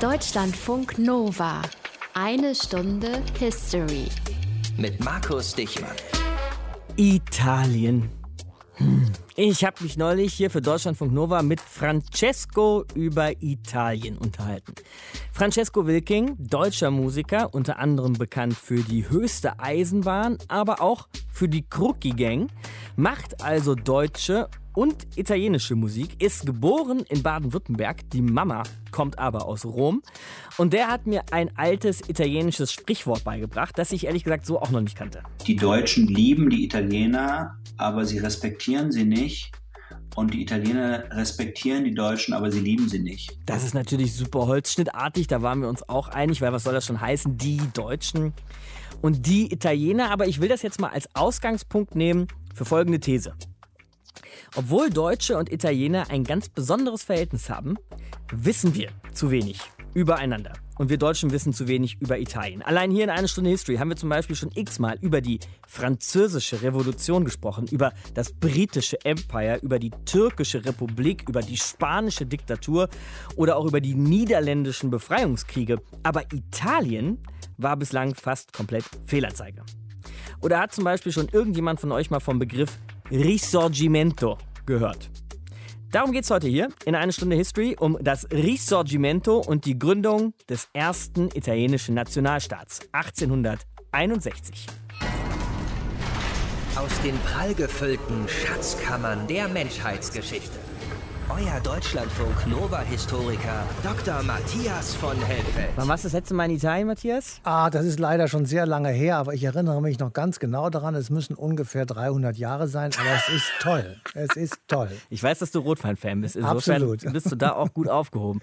Deutschlandfunk Nova. Eine Stunde History. Mit Markus Dichmann. Italien. Hm. Ich habe mich neulich hier für Deutschlandfunk Nova mit Francesco über Italien unterhalten. Francesco Wilking, deutscher Musiker, unter anderem bekannt für die höchste Eisenbahn, aber auch für die Krucki Gang, macht also deutsche und italienische Musik, ist geboren in Baden-Württemberg. Die Mama kommt aber aus Rom. Und der hat mir ein altes italienisches Sprichwort beigebracht, das ich ehrlich gesagt so auch noch nicht kannte. Die Deutschen lieben die Italiener, aber sie respektieren sie nicht. Und die Italiener respektieren die Deutschen, aber sie lieben sie nicht. Das ist natürlich super holzschnittartig, da waren wir uns auch einig, weil was soll das schon heißen? Die Deutschen und die Italiener. Aber ich will das jetzt mal als Ausgangspunkt nehmen für folgende These. Obwohl Deutsche und Italiener ein ganz besonderes Verhältnis haben, wissen wir zu wenig übereinander. Und wir Deutschen wissen zu wenig über Italien. Allein hier in einer Stunde History haben wir zum Beispiel schon x-mal über die französische Revolution gesprochen, über das britische Empire, über die türkische Republik, über die spanische Diktatur oder auch über die niederländischen Befreiungskriege. Aber Italien war bislang fast komplett Fehlanzeige. Oder hat zum Beispiel schon irgendjemand von euch mal vom Begriff Risorgimento gehört? Darum geht es heute hier in einer Stunde History um das Risorgimento und die Gründung des ersten italienischen Nationalstaats 1861. Aus den prallgefüllten Schatzkammern der Menschheitsgeschichte euer Deutschlandfunk Nova-Historiker Dr. Matthias von Helfeld. Wann warst du das letzte Mal in Italien, Matthias? Ah, das ist leider schon sehr lange her, aber ich erinnere mich noch ganz genau daran. Es müssen ungefähr 300 Jahre sein, aber es ist toll. Es ist toll. Ich weiß, dass du Rotwein-Fan bist. Insofern Absolut. bist du da auch gut aufgehoben.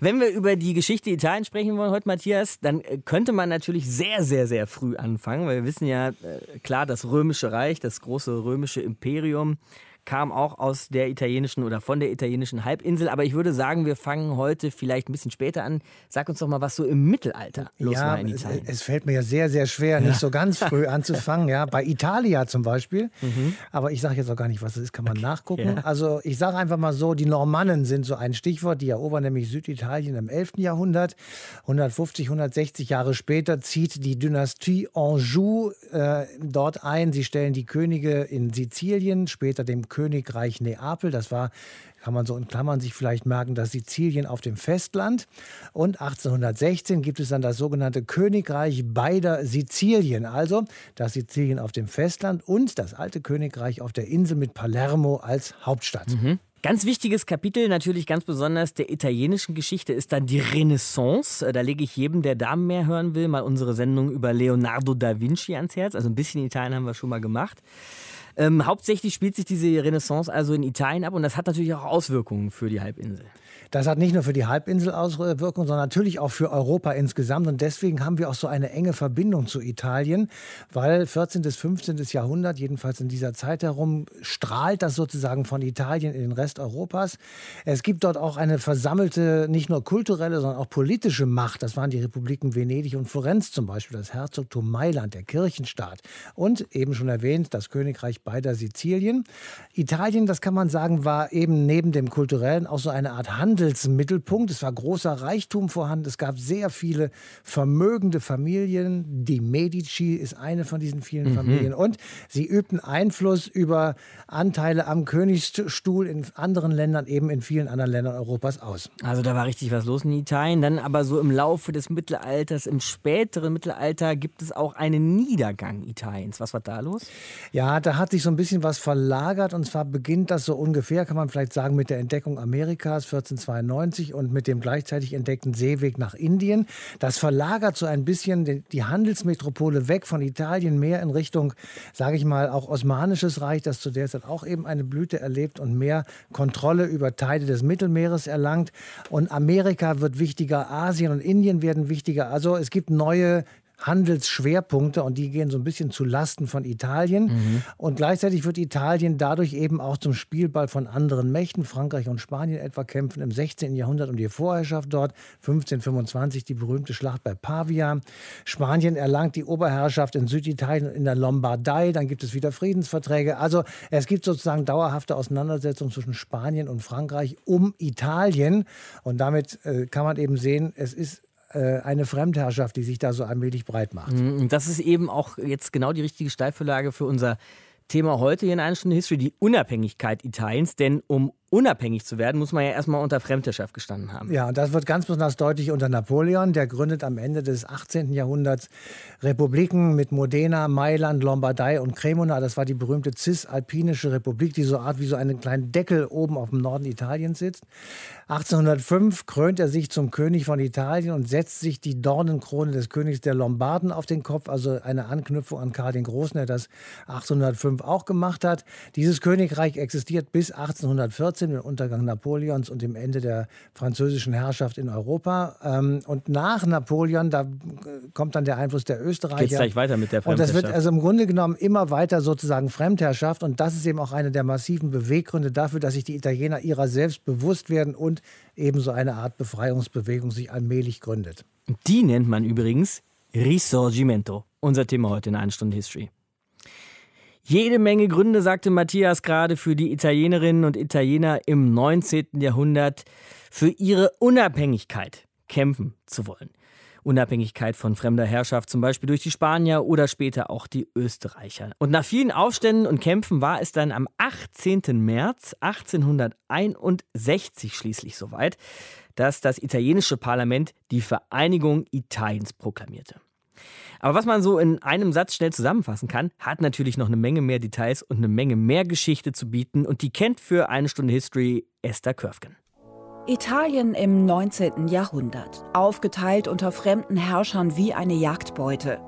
Wenn wir über die Geschichte Italiens sprechen wollen heute, Matthias, dann könnte man natürlich sehr, sehr, sehr früh anfangen, weil wir wissen ja äh, klar, das Römische Reich, das große römische Imperium, kam auch aus der italienischen oder von der italienischen Halbinsel. Aber ich würde sagen, wir fangen heute vielleicht ein bisschen später an. Sag uns doch mal, was so im Mittelalter los ja, war in Italien. Es, es fällt mir ja sehr, sehr schwer, nicht so ganz früh anzufangen. Ja, bei Italia zum Beispiel. Mhm. Aber ich sage jetzt auch gar nicht, was es ist, kann man nachgucken. Ja. Also ich sage einfach mal so, die Normannen sind so ein Stichwort. Die erobern nämlich Süditalien im 11. Jahrhundert. 150, 160 Jahre später zieht die Dynastie Anjou äh, dort ein. Sie stellen die Könige in Sizilien, später dem Königreich Neapel. Das war, kann man so in Klammern sich vielleicht merken, das Sizilien auf dem Festland. Und 1816 gibt es dann das sogenannte Königreich beider Sizilien. Also das Sizilien auf dem Festland und das alte Königreich auf der Insel mit Palermo als Hauptstadt. Ganz wichtiges Kapitel, natürlich ganz besonders der italienischen Geschichte, ist dann die Renaissance. Äh, Da lege ich jedem, der Damen mehr hören will, mal unsere Sendung über Leonardo da Vinci ans Herz. Also ein bisschen Italien haben wir schon mal gemacht. Ähm, hauptsächlich spielt sich diese Renaissance also in Italien ab und das hat natürlich auch Auswirkungen für die Halbinsel. Das hat nicht nur für die Halbinsel Auswirkungen, sondern natürlich auch für Europa insgesamt. Und deswegen haben wir auch so eine enge Verbindung zu Italien, weil 14. bis 15. Jahrhundert, jedenfalls in dieser Zeit herum, strahlt das sozusagen von Italien in den Rest Europas. Es gibt dort auch eine versammelte, nicht nur kulturelle, sondern auch politische Macht. Das waren die Republiken Venedig und Florenz zum Beispiel, das Herzogtum Mailand, der Kirchenstaat. Und eben schon erwähnt, das Königreich beider Sizilien. Italien, das kann man sagen, war eben neben dem kulturellen auch so eine Art Handelsmittelpunkt. Es war großer Reichtum vorhanden. Es gab sehr viele vermögende Familien. Die Medici ist eine von diesen vielen Familien. Und sie übten Einfluss über Anteile am Königsstuhl in anderen Ländern, eben in vielen anderen Ländern Europas aus. Also da war richtig was los in Italien. Dann aber so im Laufe des Mittelalters, im späteren Mittelalter, gibt es auch einen Niedergang Italiens. Was war da los? Ja, da hat sich so ein bisschen was verlagert und zwar beginnt das so ungefähr, kann man vielleicht sagen, mit der Entdeckung Amerikas 1492 und mit dem gleichzeitig entdeckten Seeweg nach Indien. Das verlagert so ein bisschen die- Handelsmetropole weg von Italien mehr in Richtung, sage ich mal, auch Osmanisches Reich, das zu der Zeit auch eben eine Blüte erlebt und mehr Kontrolle über Teile des Mittelmeeres erlangt. Und Amerika wird wichtiger, Asien und Indien werden wichtiger. Also es gibt neue Handelsschwerpunkte und die gehen so ein bisschen zu Lasten von Italien. Mhm. Und gleichzeitig wird Italien dadurch eben auch zum Spielball von anderen Mächten. Frankreich und Spanien etwa kämpfen im 16. Jahrhundert um die Vorherrschaft dort. 1525 die berühmte Schlacht bei Pavia. Spanien erlangt die Oberherrschaft in Süditalien in der Lombardei. Dann gibt es wieder Friedensverträge. Also es gibt sozusagen dauerhafte Auseinandersetzungen zwischen Spanien und Frankreich um Italien. Und damit äh, kann man eben sehen, es ist eine Fremdherrschaft, die sich da so allmählich breit macht. Mhm, das ist eben auch jetzt genau die richtige Steilvorlage für unser Thema heute hier in einer Stunde History, die Unabhängigkeit Italiens. Denn um unabhängig zu werden, muss man ja erstmal unter Fremdherrschaft gestanden haben. Ja, und das wird ganz besonders deutlich unter Napoleon. Der gründet am Ende des 18. Jahrhunderts Republiken mit Modena, Mailand, Lombardei und Cremona. Das war die berühmte cisalpinische Republik, die so Art wie so einen kleinen Deckel oben auf dem Norden Italiens sitzt. 1805 krönt er sich zum König von Italien und setzt sich die Dornenkrone des Königs der Lombarden auf den Kopf, also eine Anknüpfung an Karl den Großen, der das 1805 auch gemacht hat. Dieses Königreich existiert bis 1814 18, den Untergang Napoleons und dem Ende der französischen Herrschaft in Europa. Ähm, und nach Napoleon, da kommt dann der Einfluss der Österreicher. Geht gleich weiter mit der Fremdherrschaft. Und das wird also im Grunde genommen immer weiter sozusagen Fremdherrschaft. Und das ist eben auch einer der massiven Beweggründe dafür, dass sich die Italiener ihrer selbst bewusst werden und eben so eine Art Befreiungsbewegung sich allmählich gründet. Die nennt man übrigens Risorgimento. Unser Thema heute in 1 Stunde History. Jede Menge Gründe, sagte Matthias gerade, für die Italienerinnen und Italiener im 19. Jahrhundert für ihre Unabhängigkeit kämpfen zu wollen. Unabhängigkeit von fremder Herrschaft, zum Beispiel durch die Spanier oder später auch die Österreicher. Und nach vielen Aufständen und Kämpfen war es dann am 18. März 1861 schließlich soweit, dass das italienische Parlament die Vereinigung Italiens proklamierte. Aber was man so in einem Satz schnell zusammenfassen kann, hat natürlich noch eine Menge mehr Details und eine Menge mehr Geschichte zu bieten. Und die kennt für eine Stunde History Esther Körfgen. Italien im 19. Jahrhundert, aufgeteilt unter fremden Herrschern wie eine Jagdbeute.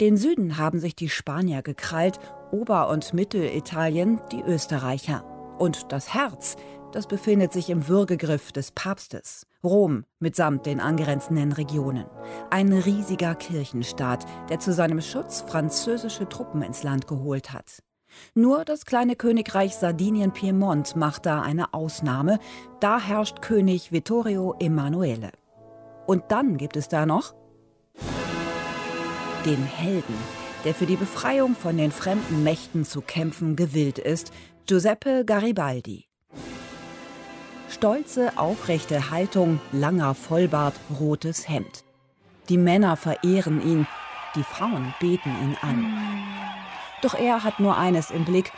Den Süden haben sich die Spanier gekrallt, Ober- und Mittelitalien die Österreicher. Und das Herz, das befindet sich im Würgegriff des Papstes. Rom mitsamt den angrenzenden Regionen. Ein riesiger Kirchenstaat, der zu seinem Schutz französische Truppen ins Land geholt hat. Nur das kleine Königreich Sardinien-Piemont macht da eine Ausnahme. Da herrscht König Vittorio Emanuele. Und dann gibt es da noch den Helden, der für die Befreiung von den fremden Mächten zu kämpfen gewillt ist, Giuseppe Garibaldi. Stolze, aufrechte Haltung, langer Vollbart, rotes Hemd. Die Männer verehren ihn, die Frauen beten ihn an. Doch er hat nur eines im Blick,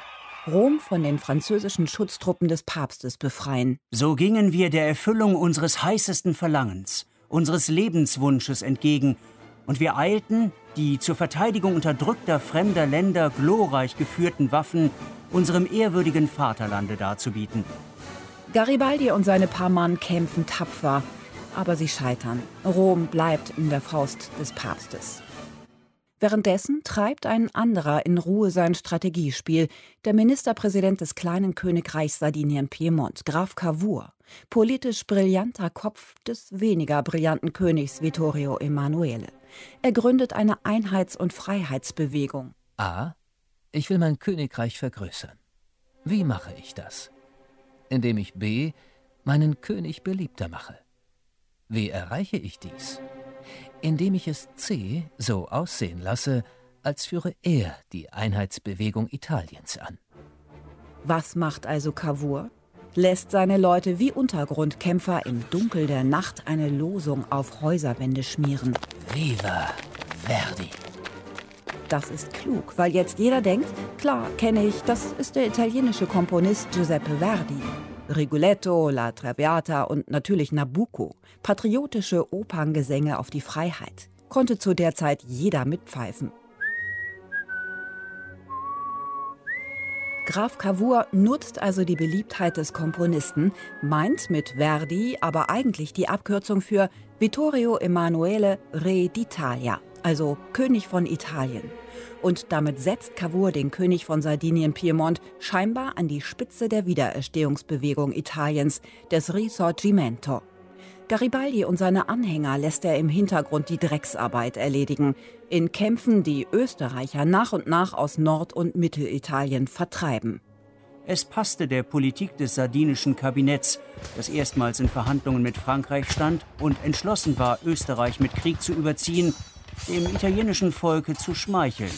Rom von den französischen Schutztruppen des Papstes befreien. So gingen wir der Erfüllung unseres heißesten Verlangens, unseres Lebenswunsches entgegen, und wir eilten, die zur Verteidigung unterdrückter fremder Länder glorreich geführten Waffen unserem ehrwürdigen Vaterlande darzubieten. Garibaldi und seine paar Mann kämpfen tapfer, aber sie scheitern. Rom bleibt in der Faust des Papstes. Währenddessen treibt ein anderer in Ruhe sein Strategiespiel, der Ministerpräsident des kleinen Königreichs Sardinien-Piemont, Graf Cavour, politisch brillanter Kopf des weniger brillanten Königs Vittorio Emanuele. Er gründet eine Einheits- und Freiheitsbewegung. A. Ich will mein Königreich vergrößern. Wie mache ich das? Indem ich B meinen König beliebter mache. Wie erreiche ich dies? Indem ich es C so aussehen lasse, als führe er die Einheitsbewegung Italiens an. Was macht also Cavour? Lässt seine Leute wie Untergrundkämpfer im Dunkel der Nacht eine Losung auf Häuserwände schmieren. Viva Verdi! Das ist klug, weil jetzt jeder denkt, klar, kenne ich, das ist der italienische Komponist Giuseppe Verdi. Rigoletto, La Traviata und natürlich Nabucco, patriotische Operngesänge auf die Freiheit, konnte zu der Zeit jeder mitpfeifen. Graf Cavour nutzt also die Beliebtheit des Komponisten, meint mit Verdi aber eigentlich die Abkürzung für Vittorio Emanuele Re d'Italia, also König von Italien und damit setzt Cavour den König von Sardinien-Piemont scheinbar an die Spitze der Wiedererstehungsbewegung Italiens, des Risorgimento. Garibaldi und seine Anhänger lässt er im Hintergrund die Drecksarbeit erledigen, in Kämpfen, die Österreicher nach und nach aus Nord- und Mittelitalien vertreiben. Es passte der Politik des sardinischen Kabinetts, das erstmals in Verhandlungen mit Frankreich stand und entschlossen war, Österreich mit Krieg zu überziehen, dem italienischen Volke zu schmeicheln.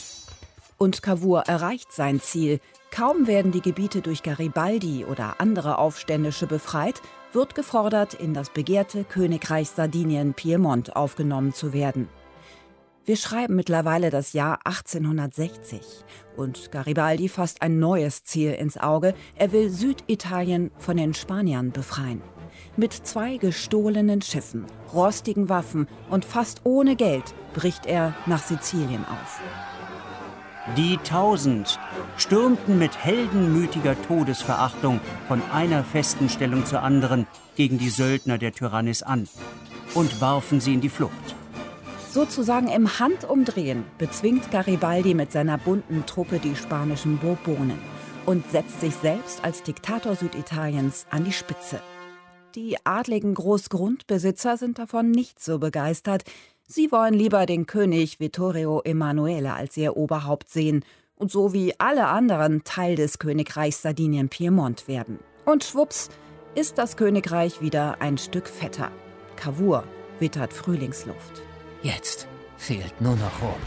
Und Cavour erreicht sein Ziel. Kaum werden die Gebiete durch Garibaldi oder andere Aufständische befreit, wird gefordert, in das begehrte Königreich Sardinien Piemont aufgenommen zu werden. Wir schreiben mittlerweile das Jahr 1860 und Garibaldi fasst ein neues Ziel ins Auge. Er will Süditalien von den Spaniern befreien. Mit zwei gestohlenen Schiffen, rostigen Waffen und fast ohne Geld bricht er nach Sizilien auf. Die Tausend stürmten mit heldenmütiger Todesverachtung von einer festen Stellung zur anderen gegen die Söldner der Tyrannis an und warfen sie in die Flucht. Sozusagen im Handumdrehen bezwingt Garibaldi mit seiner bunten Truppe die spanischen Bourbonen und setzt sich selbst als Diktator Süditaliens an die Spitze. Die adligen Großgrundbesitzer sind davon nicht so begeistert. Sie wollen lieber den König Vittorio Emanuele als ihr Oberhaupt sehen und so wie alle anderen Teil des Königreichs Sardinien-Piemont werden. Und schwupps ist das Königreich wieder ein Stück fetter. Cavour wittert Frühlingsluft. Jetzt fehlt nur noch Rom.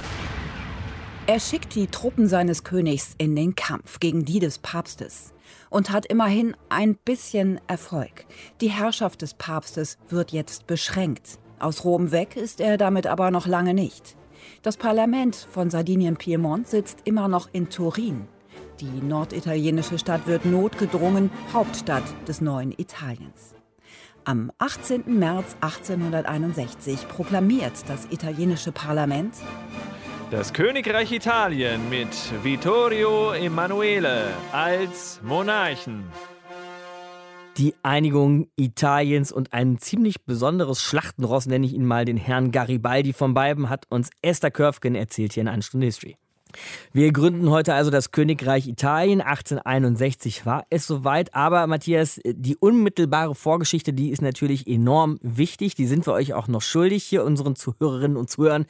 Er schickt die Truppen seines Königs in den Kampf gegen die des Papstes und hat immerhin ein bisschen Erfolg. Die Herrschaft des Papstes wird jetzt beschränkt. Aus Rom weg ist er damit aber noch lange nicht. Das Parlament von Sardinien-Piemont sitzt immer noch in Turin. Die norditalienische Stadt wird notgedrungen Hauptstadt des neuen Italiens. Am 18. März 1861 proklamiert das italienische Parlament das Königreich Italien mit Vittorio Emanuele als Monarchen. Die Einigung Italiens und ein ziemlich besonderes Schlachtenross, nenne ich ihn mal, den Herrn Garibaldi von Beiben, hat uns Esther Körfgen erzählt hier in einer Stunde History. Wir gründen heute also das Königreich Italien. 1861 war es soweit. Aber Matthias, die unmittelbare Vorgeschichte, die ist natürlich enorm wichtig. Die sind wir euch auch noch schuldig hier unseren Zuhörerinnen und Zuhörern.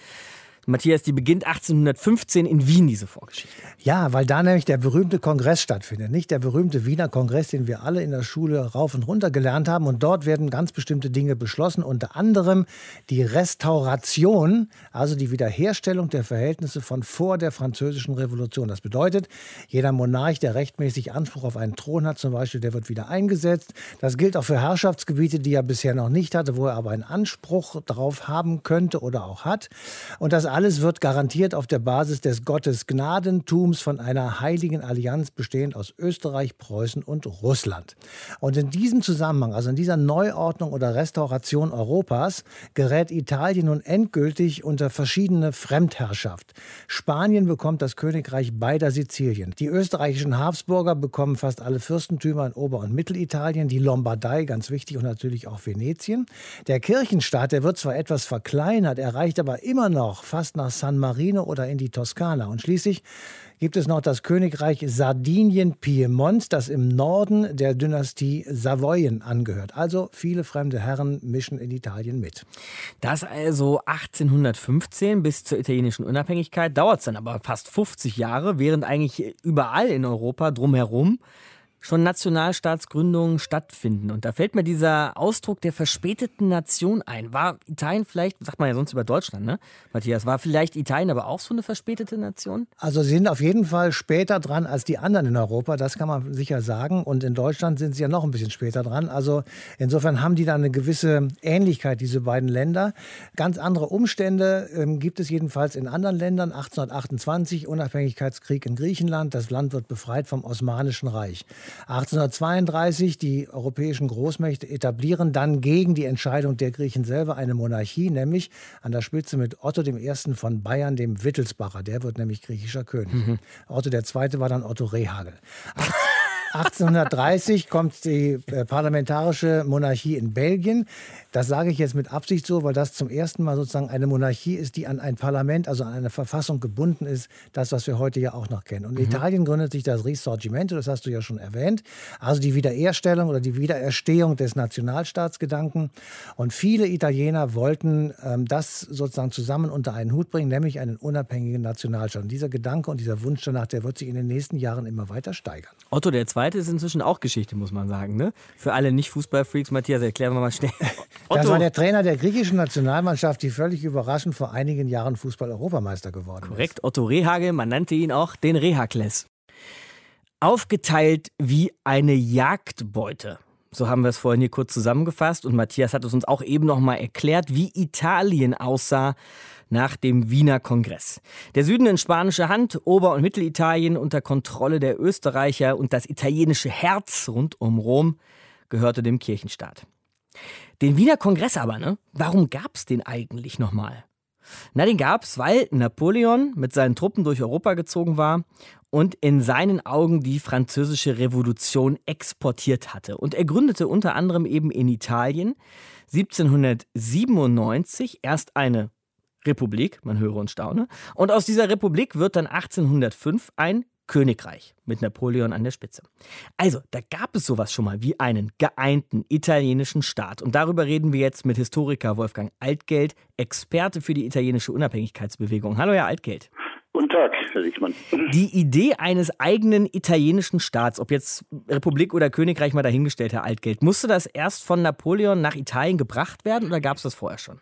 Matthias, die beginnt 1815 in Wien, diese Vorgeschichte. Ja, weil da nämlich der berühmte Kongress stattfindet. Nicht der berühmte Wiener Kongress, den wir alle in der Schule rauf und runter gelernt haben. Und dort werden ganz bestimmte Dinge beschlossen, unter anderem die Restauration, also die Wiederherstellung der Verhältnisse von vor der Französischen Revolution. Das bedeutet, jeder Monarch, der rechtmäßig Anspruch auf einen Thron hat, zum Beispiel, der wird wieder eingesetzt. Das gilt auch für Herrschaftsgebiete, die er bisher noch nicht hatte, wo er aber einen Anspruch darauf haben könnte oder auch hat. Und das alles wird garantiert auf der Basis des Gottesgnadentums von einer heiligen Allianz bestehend aus Österreich, Preußen und Russland. Und in diesem Zusammenhang, also in dieser Neuordnung oder Restauration Europas, gerät Italien nun endgültig unter verschiedene Fremdherrschaft. Spanien bekommt das Königreich beider Sizilien. Die österreichischen Habsburger bekommen fast alle Fürstentümer in Ober- und Mittelitalien, die Lombardei, ganz wichtig, und natürlich auch Venetien. Der Kirchenstaat, der wird zwar etwas verkleinert, erreicht aber immer noch fast fast nach San Marino oder in die Toskana. Und schließlich gibt es noch das Königreich Sardinien-Piemont, das im Norden der Dynastie Savoyen angehört. Also viele fremde Herren mischen in Italien mit. Das also 1815 bis zur italienischen Unabhängigkeit dauert es dann aber fast 50 Jahre, während eigentlich überall in Europa drumherum schon Nationalstaatsgründungen stattfinden. Und da fällt mir dieser Ausdruck der verspäteten Nation ein. War Italien vielleicht, sagt man ja sonst über Deutschland, ne? Matthias, war vielleicht Italien aber auch so eine verspätete Nation? Also sie sind auf jeden Fall später dran als die anderen in Europa, das kann man sicher sagen. Und in Deutschland sind sie ja noch ein bisschen später dran. Also insofern haben die da eine gewisse Ähnlichkeit, diese beiden Länder. Ganz andere Umstände ähm, gibt es jedenfalls in anderen Ländern. 1828 Unabhängigkeitskrieg in Griechenland. Das Land wird befreit vom Osmanischen Reich. 1832 die europäischen Großmächte etablieren dann gegen die Entscheidung der Griechen selber eine Monarchie, nämlich an der Spitze mit Otto I. von Bayern, dem Wittelsbacher. Der wird nämlich griechischer König. Mhm. Otto II. war dann Otto Rehagel. 1830 kommt die äh, parlamentarische Monarchie in Belgien. Das sage ich jetzt mit Absicht so, weil das zum ersten Mal sozusagen eine Monarchie ist, die an ein Parlament, also an eine Verfassung gebunden ist. Das, was wir heute ja auch noch kennen. Und in mhm. Italien gründet sich das Risorgimento, das hast du ja schon erwähnt. Also die Wiederherstellung oder die Wiedererstehung des Nationalstaatsgedanken. Und viele Italiener wollten ähm, das sozusagen zusammen unter einen Hut bringen, nämlich einen unabhängigen Nationalstaat. Und dieser Gedanke und dieser Wunsch danach, der wird sich in den nächsten Jahren immer weiter steigern. Otto der Zweite ist inzwischen auch Geschichte, muss man sagen. Ne? Für alle Nicht-Fußballfreaks, Matthias, erklären wir mal schnell. Otto. Das war der Trainer der griechischen Nationalmannschaft, die völlig überraschend vor einigen Jahren Fußball-Europameister geworden Korrekt. ist. Korrekt, Otto Rehagel, man nannte ihn auch den Rehakles. Aufgeteilt wie eine Jagdbeute. So haben wir es vorhin hier kurz zusammengefasst und Matthias hat es uns auch eben noch mal erklärt, wie Italien aussah nach dem Wiener Kongress. Der Süden in spanischer Hand, Ober- und Mittelitalien unter Kontrolle der Österreicher und das italienische Herz rund um Rom gehörte dem Kirchenstaat. Den Wiener Kongress aber, ne? Warum gab's den eigentlich nochmal? Na, den gab's, weil Napoleon mit seinen Truppen durch Europa gezogen war und in seinen Augen die französische Revolution exportiert hatte. Und er gründete unter anderem eben in Italien 1797 erst eine Republik, man höre und staune. Und aus dieser Republik wird dann 1805 ein Königreich mit Napoleon an der Spitze. Also, da gab es sowas schon mal wie einen geeinten italienischen Staat. Und darüber reden wir jetzt mit Historiker Wolfgang Altgeld, Experte für die italienische Unabhängigkeitsbewegung. Hallo, Herr Altgeld. Guten Tag, Herr Lichmann. Die Idee eines eigenen italienischen Staats, ob jetzt Republik oder Königreich mal dahingestellt, Herr Altgeld, musste das erst von Napoleon nach Italien gebracht werden oder gab es das vorher schon?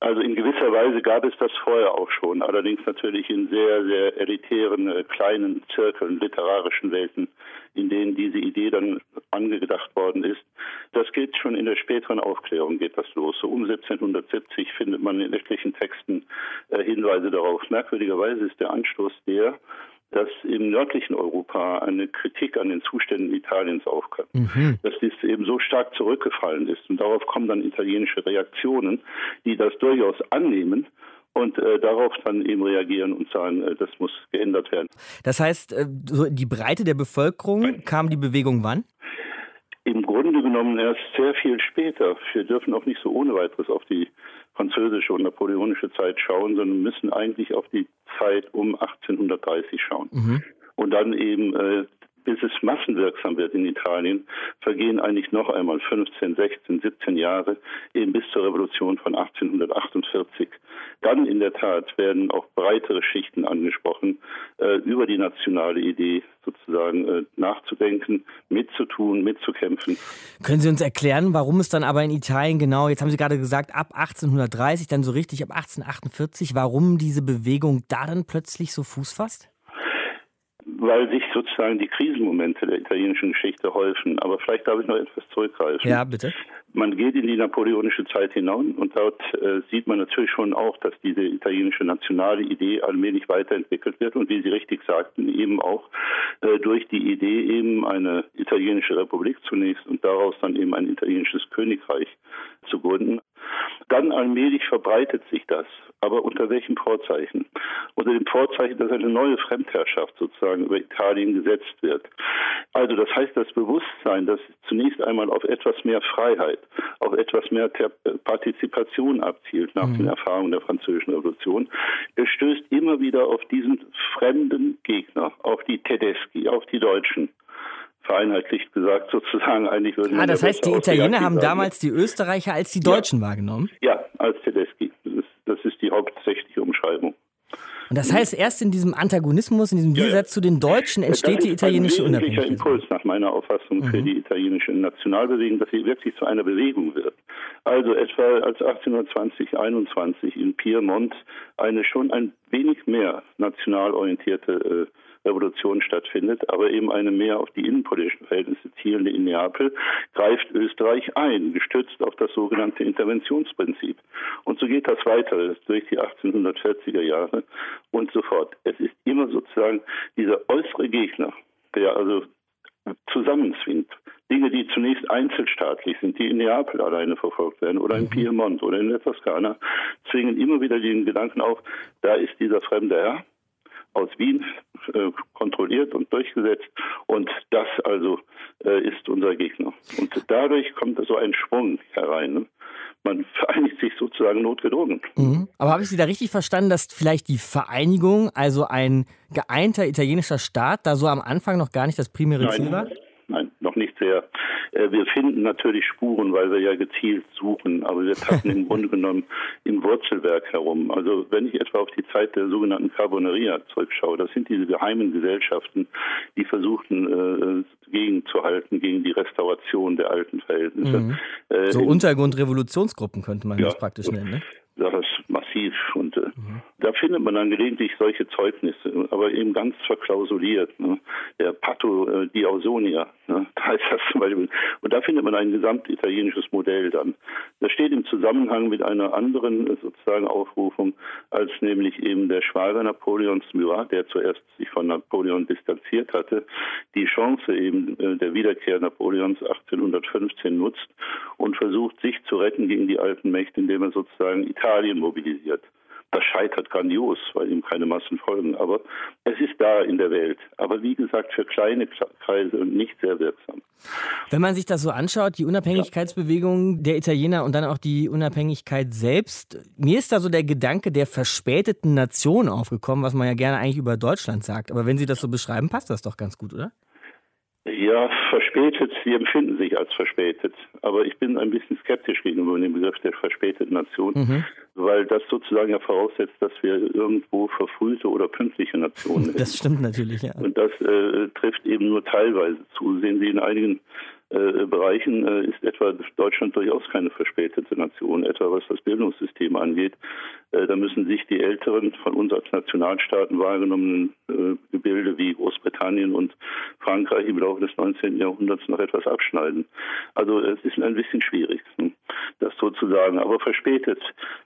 Also in gewisser Weise gab es das vorher auch schon, allerdings natürlich in sehr, sehr elitären, äh, kleinen Zirkeln, literarischen Welten, in denen diese Idee dann angedacht worden ist. Das geht schon in der späteren Aufklärung geht das los. So um 1770 findet man in etlichen Texten äh, Hinweise darauf. Merkwürdigerweise ist der Anstoß der, dass im nördlichen Europa eine Kritik an den Zuständen Italiens aufkam. Mhm. Dass dies eben so stark zurückgefallen ist. Und darauf kommen dann italienische Reaktionen, die das durchaus annehmen und äh, darauf dann eben reagieren und sagen, äh, das muss geändert werden. Das heißt, äh, die Breite der Bevölkerung kam die Bewegung wann? Im Grunde genommen erst sehr viel später. Wir dürfen auch nicht so ohne weiteres auf die französische und napoleonische Zeit schauen, sondern müssen eigentlich auf die Zeit um 1830 schauen. Mhm. Und dann eben äh, bis es massenwirksam wird in Italien, vergehen eigentlich noch einmal 15, 16, 17 Jahre, eben bis zur Revolution von 1848. Dann in der Tat werden auch breitere Schichten angesprochen, äh, über die nationale Idee sozusagen äh, nachzudenken, mitzutun, mitzukämpfen. Können Sie uns erklären, warum es dann aber in Italien genau, jetzt haben Sie gerade gesagt, ab 1830, dann so richtig ab 1848, warum diese Bewegung da dann plötzlich so Fuß fasst? Weil sich sozusagen die Krisenmomente der italienischen Geschichte häufen. Aber vielleicht darf ich noch etwas zurückgreifen. Ja, bitte. Man geht in die napoleonische Zeit hinein und dort äh, sieht man natürlich schon auch, dass diese italienische nationale Idee allmählich weiterentwickelt wird und wie Sie richtig sagten, eben auch äh, durch die Idee eben eine italienische Republik zunächst und daraus dann eben ein italienisches Königreich zu gründen. Dann allmählich verbreitet sich das. Aber unter welchem Vorzeichen? Unter dem Vorzeichen, dass eine neue Fremdherrschaft sozusagen über Italien gesetzt wird. Also das heißt, das Bewusstsein, das zunächst einmal auf etwas mehr Freiheit, auf etwas mehr Partizipation abzielt nach mhm. den Erfahrungen der französischen Revolution, stößt immer wieder auf diesen fremden Gegner, auf die Tedeschi, auf die Deutschen vereinheitlicht gesagt sozusagen eigentlich würden. Ah, das heißt, die Italiener haben damals die Österreicher als die Deutschen ja. wahrgenommen? Ja, als Tedeschi. Das ist, das ist die hauptsächliche Umschreibung. Und das heißt, erst in diesem Antagonismus, in diesem Widersetz ja, zu den Deutschen entsteht die italienische ein Unabhängigkeit. Impuls nach meiner Auffassung mhm. für die italienische Nationalbewegung, dass sie wirklich zu einer Bewegung wird. Also etwa als 1820, 21 in Piemont eine schon ein wenig mehr national orientierte äh, Revolution stattfindet, aber eben eine mehr auf die innenpolitischen Verhältnisse zielende in Neapel, greift Österreich ein, gestützt auf das sogenannte Interventionsprinzip. Und so geht das weiter durch die 1840er Jahre und so fort. Es ist immer sozusagen dieser äußere Gegner, der also zusammenzwingt. Dinge, die zunächst einzelstaatlich sind, die in Neapel alleine verfolgt werden oder in mhm. Piemont oder in der Toskana, zwingen immer wieder den Gedanken auf, da ist dieser fremde Herr, aus Wien äh, kontrolliert und durchgesetzt. Und das also äh, ist unser Gegner. Und dadurch kommt so ein Schwung herein. Ne? Man vereinigt sich sozusagen notgedrungen. Mhm. Aber habe ich Sie da richtig verstanden, dass vielleicht die Vereinigung, also ein geeinter italienischer Staat, da so am Anfang noch gar nicht das primäre Ziel war? Nein, noch nicht sehr. Äh, wir finden natürlich Spuren, weil wir ja gezielt suchen, aber wir tappen im Grunde genommen im Wurzelwerk herum. Also wenn ich etwa auf die Zeit der sogenannten Carboneria zurückschaue, das sind diese geheimen Gesellschaften, die versuchten äh, gegenzuhalten gegen die Restauration der alten Verhältnisse. Mhm. Äh, so Untergrundrevolutionsgruppen könnte man ja, das praktisch nennen. Ne? Das ist massiv und äh, mhm. Da findet man dann gelegentlich solche Zeugnisse, aber eben ganz verklausuliert. Ne? Der Patto äh, di Ausonia, ne? da heißt das zum Beispiel. Und da findet man ein gesamtitalienisches Modell dann. Das steht im Zusammenhang mit einer anderen äh, sozusagen Aufrufung, als nämlich eben der Schwager Napoleons Murat, der zuerst sich von Napoleon distanziert hatte, die Chance eben äh, der Wiederkehr Napoleons 1815 nutzt und versucht, sich zu retten gegen die alten Mächte, indem er sozusagen Italien mobilisiert. Das scheitert grandios, weil ihm keine Massen folgen. Aber es ist da in der Welt. Aber wie gesagt, für kleine Kreise und nicht sehr wirksam. Wenn man sich das so anschaut, die Unabhängigkeitsbewegung der Italiener und dann auch die Unabhängigkeit selbst, mir ist da so der Gedanke der verspäteten Nation aufgekommen, was man ja gerne eigentlich über Deutschland sagt. Aber wenn Sie das so beschreiben, passt das doch ganz gut, oder? Ja, verspätet, sie empfinden sich als verspätet. Aber ich bin ein bisschen skeptisch gegenüber dem Begriff der verspäteten Nation, mhm. weil das sozusagen ja voraussetzt, dass wir irgendwo verfrühte oder pünktliche Nationen sind. Das stimmt natürlich, ja. Und das äh, trifft eben nur teilweise zu. Sehen Sie in einigen Bereichen äh, ist etwa Deutschland durchaus keine verspätete Nation, etwa was das Bildungssystem angeht. Äh, da müssen sich die älteren von uns als Nationalstaaten wahrgenommenen äh, Gebilde wie Großbritannien und Frankreich im Laufe des 19. Jahrhunderts noch etwas abschneiden. Also es ist ein bisschen schwierig, hm, das sozusagen. Aber verspätet,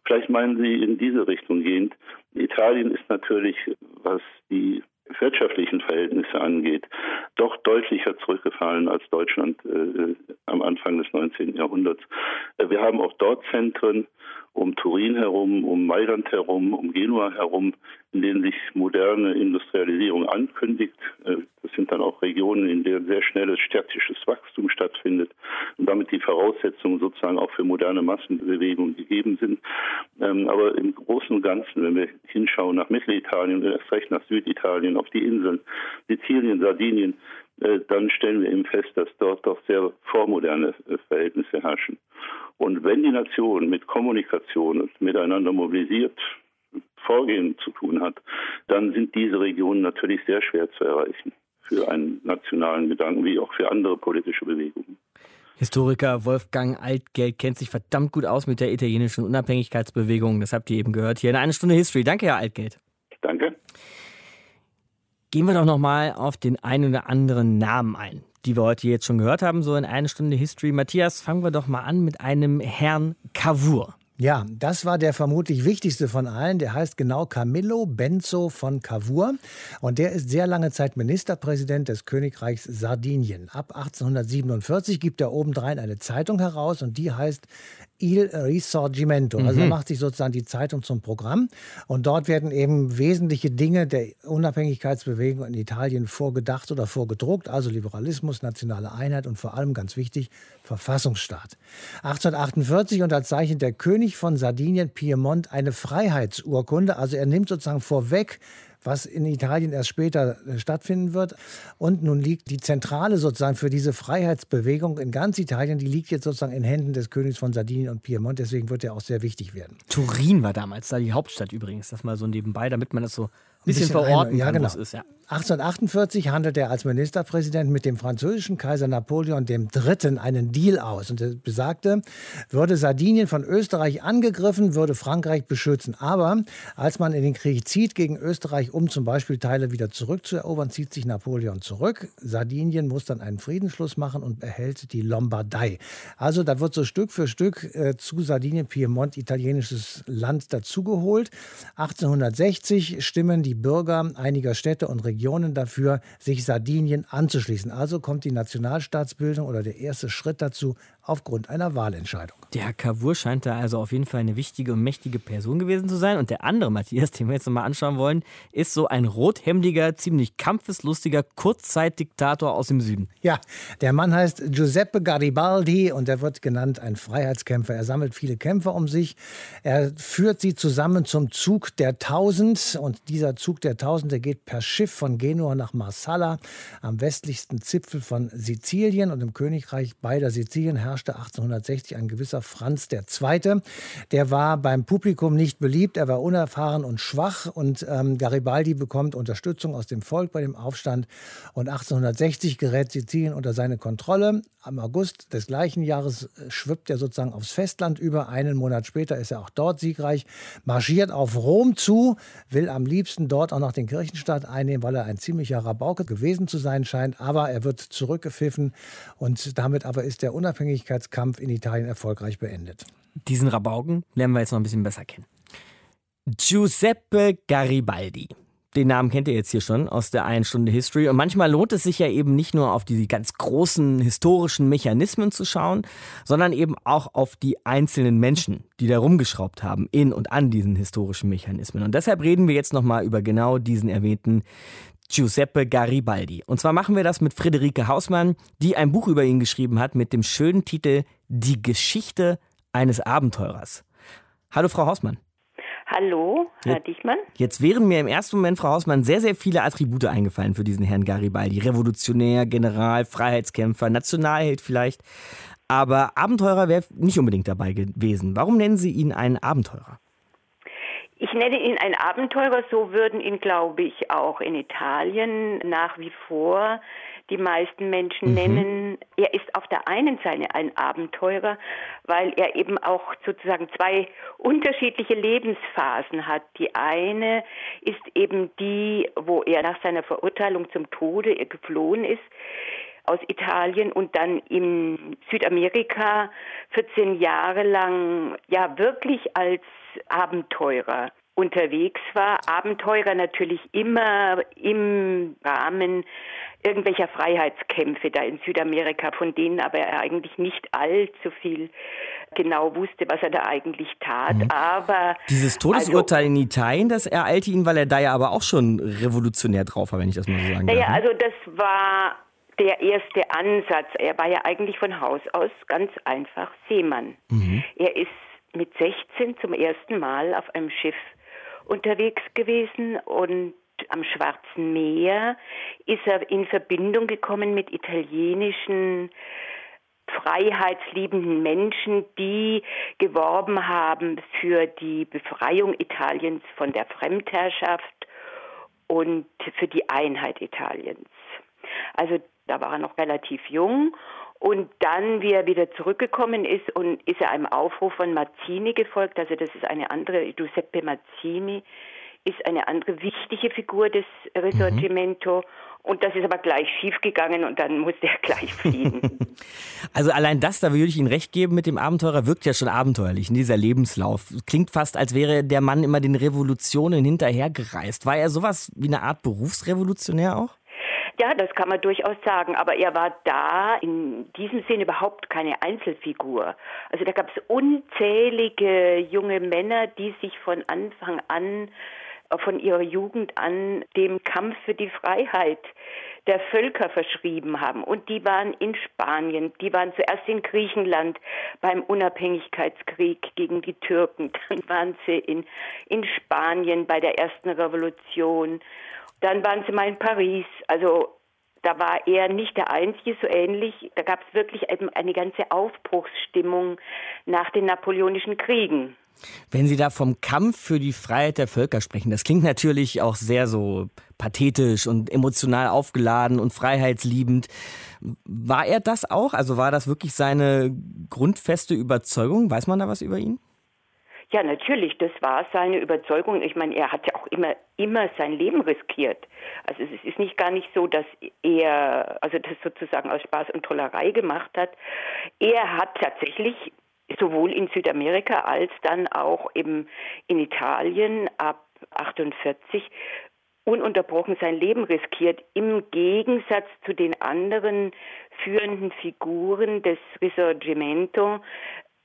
vielleicht meinen Sie in diese Richtung gehend. Italien ist natürlich, was die wirtschaftlichen Verhältnisse angeht, doch deutlicher zurückgefallen als Deutschland äh, am Anfang des 19. Jahrhunderts. Äh, wir haben auch dort Zentren, um Turin herum, um Mailand herum, um Genua herum, in denen sich moderne Industrialisierung ankündigt. Äh, das sind dann auch Regionen, in denen sehr schnelles städtisches Wachstum stattfindet und damit die Voraussetzungen sozusagen auch für moderne Massenbewegungen gegeben sind. Ähm, aber im Großen und Ganzen, wenn wir hinschauen nach Mittelitalien, erst recht nach Süditalien, auf die Inseln, Sizilien, Sardinien, dann stellen wir eben fest, dass dort doch sehr vormoderne äh, Verhältnisse herrschen. Und wenn die Nation mit Kommunikation und miteinander mobilisiert Vorgehen zu tun hat, dann sind diese Regionen natürlich sehr schwer zu erreichen für einen nationalen Gedanken wie auch für andere politische Bewegungen. Historiker Wolfgang Altgeld kennt sich verdammt gut aus mit der italienischen Unabhängigkeitsbewegung. Das habt ihr eben gehört hier in einer Stunde History. Danke, Herr Altgeld. Danke. Gehen wir doch nochmal auf den einen oder anderen Namen ein die wir heute jetzt schon gehört haben, so in einer Stunde History. Matthias, fangen wir doch mal an mit einem Herrn Cavour. Ja, das war der vermutlich wichtigste von allen. Der heißt genau Camillo Benzo von Cavour. Und der ist sehr lange Zeit Ministerpräsident des Königreichs Sardinien. Ab 1847 gibt er obendrein eine Zeitung heraus und die heißt Il Risorgimento. Also mhm. macht sich sozusagen die Zeitung zum Programm. Und dort werden eben wesentliche Dinge der Unabhängigkeitsbewegung in Italien vorgedacht oder vorgedruckt. Also Liberalismus, nationale Einheit und vor allem ganz wichtig Verfassungsstaat. 1848 unterzeichnet der König von Sardinien Piemont eine Freiheitsurkunde. Also er nimmt sozusagen vorweg was in Italien erst später äh, stattfinden wird. Und nun liegt die Zentrale sozusagen für diese Freiheitsbewegung in ganz Italien, die liegt jetzt sozusagen in Händen des Königs von Sardinien und Piemont. Deswegen wird er auch sehr wichtig werden. Turin war damals da die Hauptstadt übrigens. Das mal so nebenbei, damit man das so bisschen, bisschen verorten ja, genau. ist. Ja. 1848 handelt er als Ministerpräsident mit dem französischen Kaiser Napoleon III. einen Deal aus. Und er besagte, würde Sardinien von Österreich angegriffen, würde Frankreich beschützen. Aber als man in den Krieg zieht gegen Österreich, um zum Beispiel Teile wieder zurückzuerobern, zieht sich Napoleon zurück. Sardinien muss dann einen Friedensschluss machen und erhält die Lombardei. Also da wird so Stück für Stück äh, zu Sardinien, Piemont, italienisches Land dazugeholt. 1860 stimmen die Bürger einiger Städte und Regionen dafür, sich Sardinien anzuschließen. Also kommt die Nationalstaatsbildung oder der erste Schritt dazu aufgrund einer Wahlentscheidung. Der Cavour scheint da also auf jeden Fall eine wichtige und mächtige Person gewesen zu sein. Und der andere Matthias, den wir jetzt nochmal anschauen wollen, ist so ein rothemdiger, ziemlich kampfeslustiger Kurzzeitdiktator aus dem Süden. Ja, der Mann heißt Giuseppe Garibaldi und er wird genannt ein Freiheitskämpfer. Er sammelt viele Kämpfer um sich. Er führt sie zusammen zum Zug der Tausend. Und dieser Zug der Tausend, der geht per Schiff von Genua nach Marsala, am westlichsten Zipfel von Sizilien. Und im Königreich beider Sizilien herrschte 1860 ein gewisser Franz II. Der war beim Publikum nicht beliebt. Er war unerfahren und schwach. Und ähm, Garibaldi bekommt Unterstützung aus dem Volk bei dem Aufstand. Und 1860 gerät Sizilien unter seine Kontrolle. Am August des gleichen Jahres äh, schwippt er sozusagen aufs Festland über. Einen Monat später ist er auch dort siegreich, marschiert auf Rom zu, will am liebsten dort auch noch den Kirchenstaat einnehmen, weil er ein ziemlicher Rabauke gewesen zu sein scheint. Aber er wird zurückgepfiffen und damit aber ist der Unabhängigkeitskampf in Italien erfolgreich beendet. Diesen Rabauken lernen wir jetzt noch ein bisschen besser kennen. Giuseppe Garibaldi. Den Namen kennt ihr jetzt hier schon aus der einen Stunde History. Und manchmal lohnt es sich ja eben nicht nur auf die ganz großen historischen Mechanismen zu schauen, sondern eben auch auf die einzelnen Menschen, die da rumgeschraubt haben in und an diesen historischen Mechanismen. Und deshalb reden wir jetzt nochmal über genau diesen erwähnten Giuseppe Garibaldi. Und zwar machen wir das mit Friederike Hausmann, die ein Buch über ihn geschrieben hat mit dem schönen Titel Die Geschichte eines Abenteurers. Hallo, Frau Hausmann. Hallo, Herr Dichmann. Jetzt wären mir im ersten Moment, Frau Hausmann, sehr, sehr viele Attribute eingefallen für diesen Herrn Garibaldi. Revolutionär, General, Freiheitskämpfer, Nationalheld vielleicht. Aber Abenteurer wäre nicht unbedingt dabei gewesen. Warum nennen Sie ihn einen Abenteurer? Ich nenne ihn einen Abenteurer, so würden ihn, glaube ich, auch in Italien nach wie vor die meisten Menschen mhm. nennen. Er ist auf der einen Seite ein Abenteurer, weil er eben auch sozusagen zwei unterschiedliche Lebensphasen hat. Die eine ist eben die, wo er nach seiner Verurteilung zum Tode geflohen ist aus Italien und dann in Südamerika 14 Jahre lang ja wirklich als Abenteurer unterwegs war. Abenteurer natürlich immer im Rahmen irgendwelcher Freiheitskämpfe da in Südamerika, von denen aber er eigentlich nicht allzu viel genau wusste, was er da eigentlich tat. Mhm. Aber dieses Todesurteil also, in Italien, das ereilte ihn, weil er da ja aber auch schon revolutionär drauf war, wenn ich das mal so sagen naja, darf. Naja, also das war der erste Ansatz. Er war ja eigentlich von Haus aus ganz einfach Seemann. Mhm. Er ist mit 16 zum ersten Mal auf einem Schiff unterwegs gewesen und am Schwarzen Meer ist er in Verbindung gekommen mit italienischen freiheitsliebenden Menschen, die geworben haben für die Befreiung Italiens von der Fremdherrschaft und für die Einheit Italiens. Also da war er noch relativ jung und dann, wie er wieder zurückgekommen ist und ist er einem Aufruf von Mazzini gefolgt, also das ist eine andere, Giuseppe Mazzini, ist eine andere wichtige Figur des Risorgimento. Mhm. Und das ist aber gleich schiefgegangen und dann musste er gleich fliehen. also allein das, da würde ich Ihnen recht geben mit dem Abenteurer, wirkt ja schon abenteuerlich, in dieser Lebenslauf. Klingt fast, als wäre der Mann immer den Revolutionen hinterhergereist. War er sowas wie eine Art Berufsrevolutionär auch? Ja, das kann man durchaus sagen. Aber er war da in diesem Sinn überhaupt keine Einzelfigur. Also da gab es unzählige junge Männer, die sich von Anfang an von ihrer Jugend an dem Kampf für die Freiheit der Völker verschrieben haben. Und die waren in Spanien, die waren zuerst in Griechenland beim Unabhängigkeitskrieg gegen die Türken, dann waren sie in, in Spanien bei der ersten Revolution, dann waren sie mal in Paris. Also da war er nicht der Einzige, so ähnlich. Da gab es wirklich eine ganze Aufbruchsstimmung nach den napoleonischen Kriegen. Wenn Sie da vom Kampf für die Freiheit der Völker sprechen, das klingt natürlich auch sehr so pathetisch und emotional aufgeladen und freiheitsliebend. War er das auch? Also war das wirklich seine grundfeste Überzeugung? Weiß man da was über ihn? Ja, natürlich, das war seine Überzeugung. Ich meine, er hat ja auch immer, immer sein Leben riskiert. Also es ist nicht gar nicht so, dass er, also das sozusagen aus Spaß und Tollerei gemacht hat. Er hat tatsächlich sowohl in Südamerika als dann auch eben in Italien ab 48 ununterbrochen sein Leben riskiert, im Gegensatz zu den anderen führenden Figuren des Risorgimento.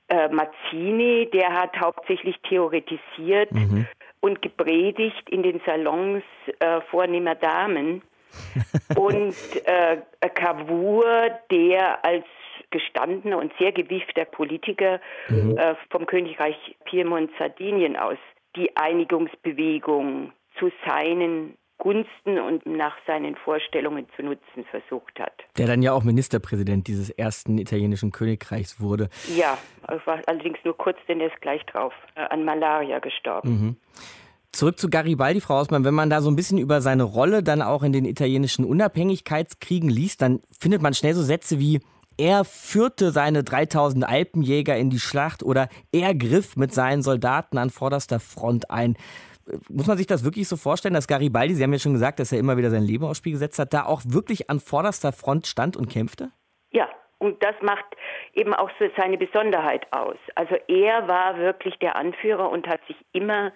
Äh, Mazzini, der hat hauptsächlich theoretisiert mhm. und gepredigt in den Salons äh, vornehmer Damen. und äh, Cavour, der als gestandener und sehr gewiefter Politiker mhm. äh, vom Königreich Piemont-Sardinien aus die Einigungsbewegung zu seinen Gunsten und nach seinen Vorstellungen zu nutzen versucht hat. Der dann ja auch Ministerpräsident dieses ersten italienischen Königreichs wurde. Ja, war allerdings nur kurz, denn er ist gleich drauf äh, an Malaria gestorben. Mhm. Zurück zu Garibaldi, Frau Hausmann. Wenn man da so ein bisschen über seine Rolle dann auch in den italienischen Unabhängigkeitskriegen liest, dann findet man schnell so Sätze wie er führte seine 3000 Alpenjäger in die Schlacht oder er griff mit seinen Soldaten an vorderster Front ein. Muss man sich das wirklich so vorstellen, dass Garibaldi, Sie haben ja schon gesagt, dass er immer wieder sein Leben aufs Spiel gesetzt hat, da auch wirklich an vorderster Front stand und kämpfte? Ja, und das macht eben auch so seine Besonderheit aus. Also er war wirklich der Anführer und hat sich immer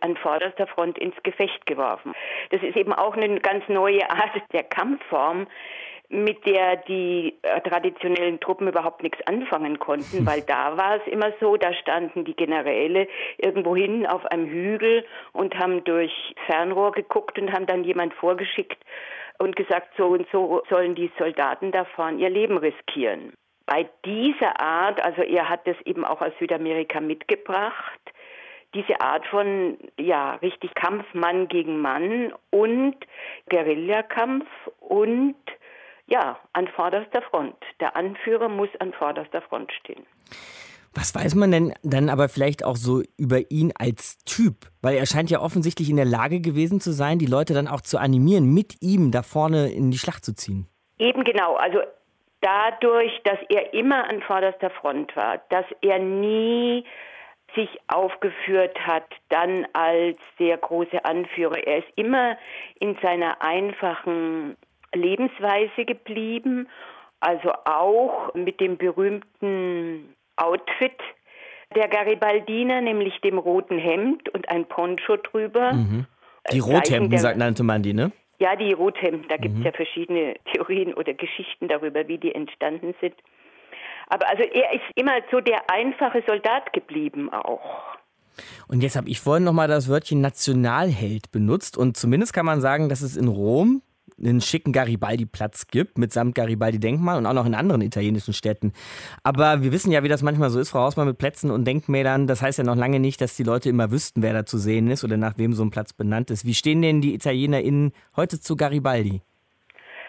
an vorderster Front ins Gefecht geworfen. Das ist eben auch eine ganz neue Art der Kampfform, mit der die äh, traditionellen Truppen überhaupt nichts anfangen konnten, weil da war es immer so, da standen die Generäle irgendwo hin auf einem Hügel und haben durch Fernrohr geguckt und haben dann jemand vorgeschickt und gesagt, so und so sollen die Soldaten da vorne ihr Leben riskieren. Bei dieser Art, also er hat das eben auch aus Südamerika mitgebracht, diese Art von, ja, richtig Kampf Mann gegen Mann und Guerillakampf und ja, an vorderster Front. Der Anführer muss an vorderster Front stehen. Was weiß man denn dann aber vielleicht auch so über ihn als Typ? Weil er scheint ja offensichtlich in der Lage gewesen zu sein, die Leute dann auch zu animieren, mit ihm da vorne in die Schlacht zu ziehen. Eben genau. Also dadurch, dass er immer an vorderster Front war, dass er nie sich aufgeführt hat, dann als sehr große Anführer. Er ist immer in seiner einfachen Lebensweise geblieben, also auch mit dem berühmten Outfit der Garibaldiner, nämlich dem roten Hemd und ein Poncho drüber. Mhm. Die Rothemden, sagt, nannte man die, ne? Ja, die Rothemden, da gibt es mhm. ja verschiedene Theorien oder Geschichten darüber, wie die entstanden sind. Aber also er ist immer so der einfache Soldat geblieben auch. Und jetzt habe ich vorhin nochmal das Wörtchen Nationalheld benutzt und zumindest kann man sagen, dass es in Rom einen schicken Garibaldi-Platz gibt, mitsamt Garibaldi-Denkmal und auch noch in anderen italienischen Städten. Aber wir wissen ja, wie das manchmal so ist, Frau Hausmann, mit Plätzen und Denkmälern. Das heißt ja noch lange nicht, dass die Leute immer wüssten, wer da zu sehen ist oder nach wem so ein Platz benannt ist. Wie stehen denn die ItalienerInnen heute zu Garibaldi?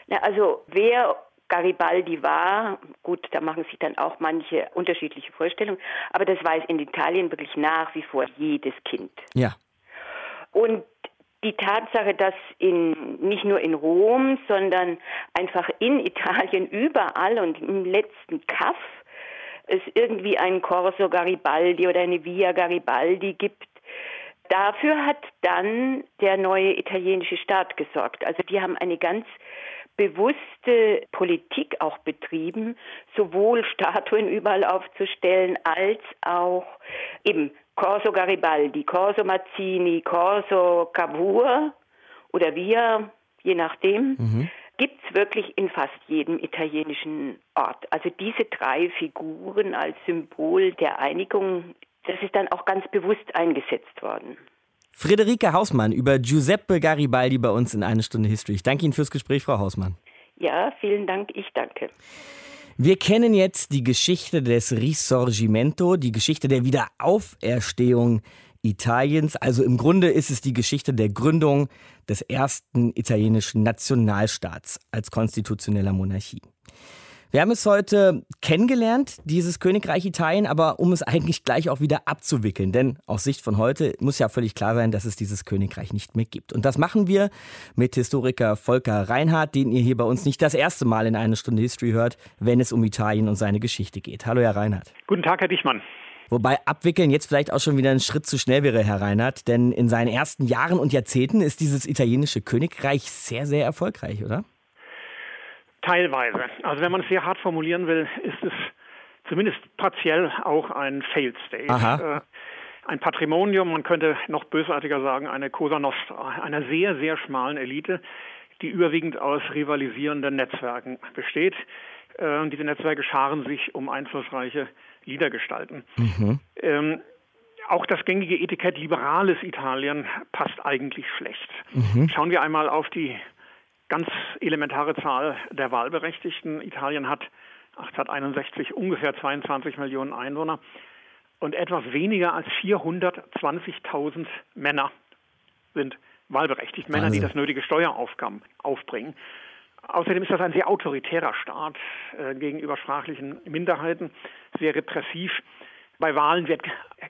Na, also wer Garibaldi war, gut, da machen sich dann auch manche unterschiedliche Vorstellungen, aber das weiß in Italien wirklich nach wie vor jedes Kind. Ja. Und die Tatsache, dass in, nicht nur in Rom, sondern einfach in Italien überall und im letzten Kaff es irgendwie einen Corso Garibaldi oder eine Via Garibaldi gibt, dafür hat dann der neue italienische Staat gesorgt. Also die haben eine ganz bewusste Politik auch betrieben, sowohl Statuen überall aufzustellen, als auch eben Corso Garibaldi, Corso Mazzini, Corso Cavour oder wir, je nachdem, mhm. gibt es wirklich in fast jedem italienischen Ort. Also diese drei Figuren als Symbol der Einigung, das ist dann auch ganz bewusst eingesetzt worden. Friederike Hausmann über Giuseppe Garibaldi bei uns in eine Stunde History. Ich danke Ihnen fürs Gespräch, Frau Hausmann. Ja, vielen Dank. Ich danke. Wir kennen jetzt die Geschichte des Risorgimento, die Geschichte der Wiederauferstehung Italiens. Also im Grunde ist es die Geschichte der Gründung des ersten italienischen Nationalstaats als konstitutioneller Monarchie. Wir haben es heute kennengelernt, dieses Königreich Italien, aber um es eigentlich gleich auch wieder abzuwickeln. Denn aus Sicht von heute muss ja völlig klar sein, dass es dieses Königreich nicht mehr gibt. Und das machen wir mit Historiker Volker Reinhardt, den ihr hier bei uns nicht das erste Mal in eine Stunde History hört, wenn es um Italien und seine Geschichte geht. Hallo, Herr Reinhardt. Guten Tag, Herr Dichmann. Wobei abwickeln jetzt vielleicht auch schon wieder ein Schritt zu schnell wäre, Herr Reinhardt, denn in seinen ersten Jahren und Jahrzehnten ist dieses italienische Königreich sehr, sehr erfolgreich, oder? Teilweise. Also wenn man es sehr hart formulieren will, ist es zumindest partiell auch ein Failed State. Aha. Äh, ein Patrimonium, man könnte noch bösartiger sagen, eine Cosa Nostra, einer sehr, sehr schmalen Elite, die überwiegend aus rivalisierenden Netzwerken besteht. Äh, diese Netzwerke scharen sich um einflussreiche Liedergestalten. Mhm. Ähm, auch das gängige Etikett liberales Italien passt eigentlich schlecht. Mhm. Schauen wir einmal auf die ganz elementare Zahl der Wahlberechtigten. Italien hat 1861 ungefähr 22 Millionen Einwohner und etwas weniger als 420.000 Männer sind wahlberechtigt. Männer, die das nötige Steueraufkommen aufbringen. Außerdem ist das ein sehr autoritärer Staat äh, gegenüber sprachlichen Minderheiten, sehr repressiv. Bei Wahlen wird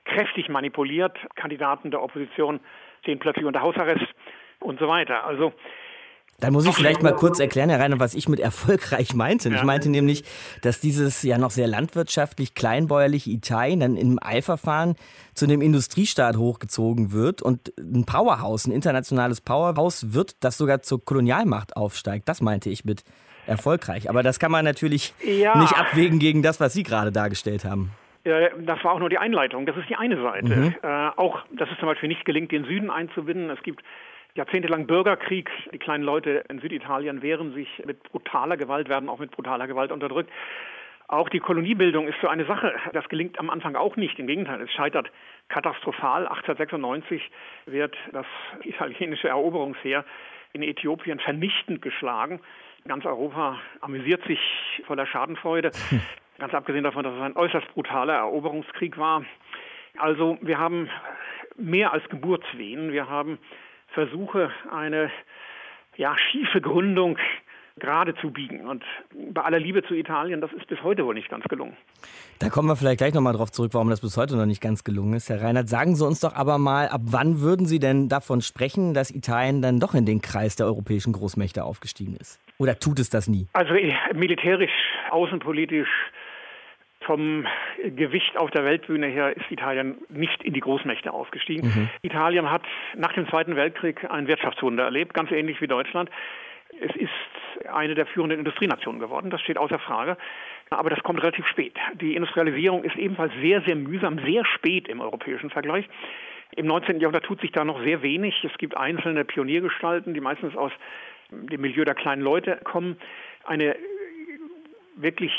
kräftig manipuliert. Kandidaten der Opposition stehen plötzlich unter Hausarrest und so weiter. Also dann muss ich vielleicht mal kurz erklären, Herr Reiner, was ich mit erfolgreich meinte. Ich meinte nämlich, dass dieses ja noch sehr landwirtschaftlich kleinbäuerliche Italien dann im Eilverfahren zu einem Industriestaat hochgezogen wird und ein Powerhouse, ein internationales Powerhouse wird, das sogar zur Kolonialmacht aufsteigt. Das meinte ich mit erfolgreich. Aber das kann man natürlich ja. nicht abwägen gegen das, was Sie gerade dargestellt haben. Das war auch nur die Einleitung. Das ist die eine Seite. Mhm. Äh, auch, dass es zum Beispiel nicht gelingt, den Süden einzubinden. Es gibt jahrzehntelang Bürgerkrieg. Die kleinen Leute in Süditalien wehren sich mit brutaler Gewalt, werden auch mit brutaler Gewalt unterdrückt. Auch die Koloniebildung ist so eine Sache. Das gelingt am Anfang auch nicht. Im Gegenteil, es scheitert katastrophal. 1896 wird das italienische Eroberungsheer in Äthiopien vernichtend geschlagen. Ganz Europa amüsiert sich voller Schadenfreude. Hm. Ganz abgesehen davon, dass es ein äußerst brutaler Eroberungskrieg war. Also wir haben mehr als Geburtswehen. Wir haben Versuche, eine ja, schiefe Gründung gerade zu biegen. Und bei aller Liebe zu Italien, das ist bis heute wohl nicht ganz gelungen. Da kommen wir vielleicht gleich nochmal drauf zurück, warum das bis heute noch nicht ganz gelungen ist. Herr Reinhardt, sagen Sie uns doch aber mal, ab wann würden Sie denn davon sprechen, dass Italien dann doch in den Kreis der europäischen Großmächte aufgestiegen ist? Oder tut es das nie? Also äh, militärisch, außenpolitisch, vom Gewicht auf der Weltbühne her ist Italien nicht in die Großmächte aufgestiegen. Mhm. Italien hat nach dem Zweiten Weltkrieg ein Wirtschaftswunder erlebt, ganz ähnlich wie Deutschland. Es ist eine der führenden Industrienationen geworden, das steht außer Frage. Aber das kommt relativ spät. Die Industrialisierung ist ebenfalls sehr, sehr mühsam, sehr spät im europäischen Vergleich. Im 19. Jahrhundert tut sich da noch sehr wenig. Es gibt einzelne Pioniergestalten, die meistens aus dem Milieu der kleinen Leute kommen. Eine wirklich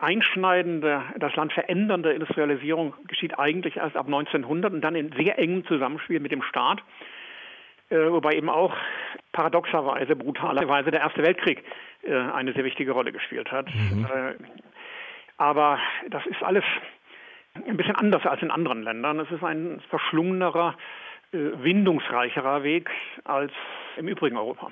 einschneidende, das Land verändernde Industrialisierung geschieht eigentlich erst ab 1900 und dann in sehr engem Zusammenspiel mit dem Staat, äh, wobei eben auch paradoxerweise, brutalerweise der Erste Weltkrieg äh, eine sehr wichtige Rolle gespielt hat. Mhm. Äh, aber das ist alles ein bisschen anders als in anderen Ländern. Es ist ein verschlungenerer, windungsreicherer Weg als im übrigen Europa.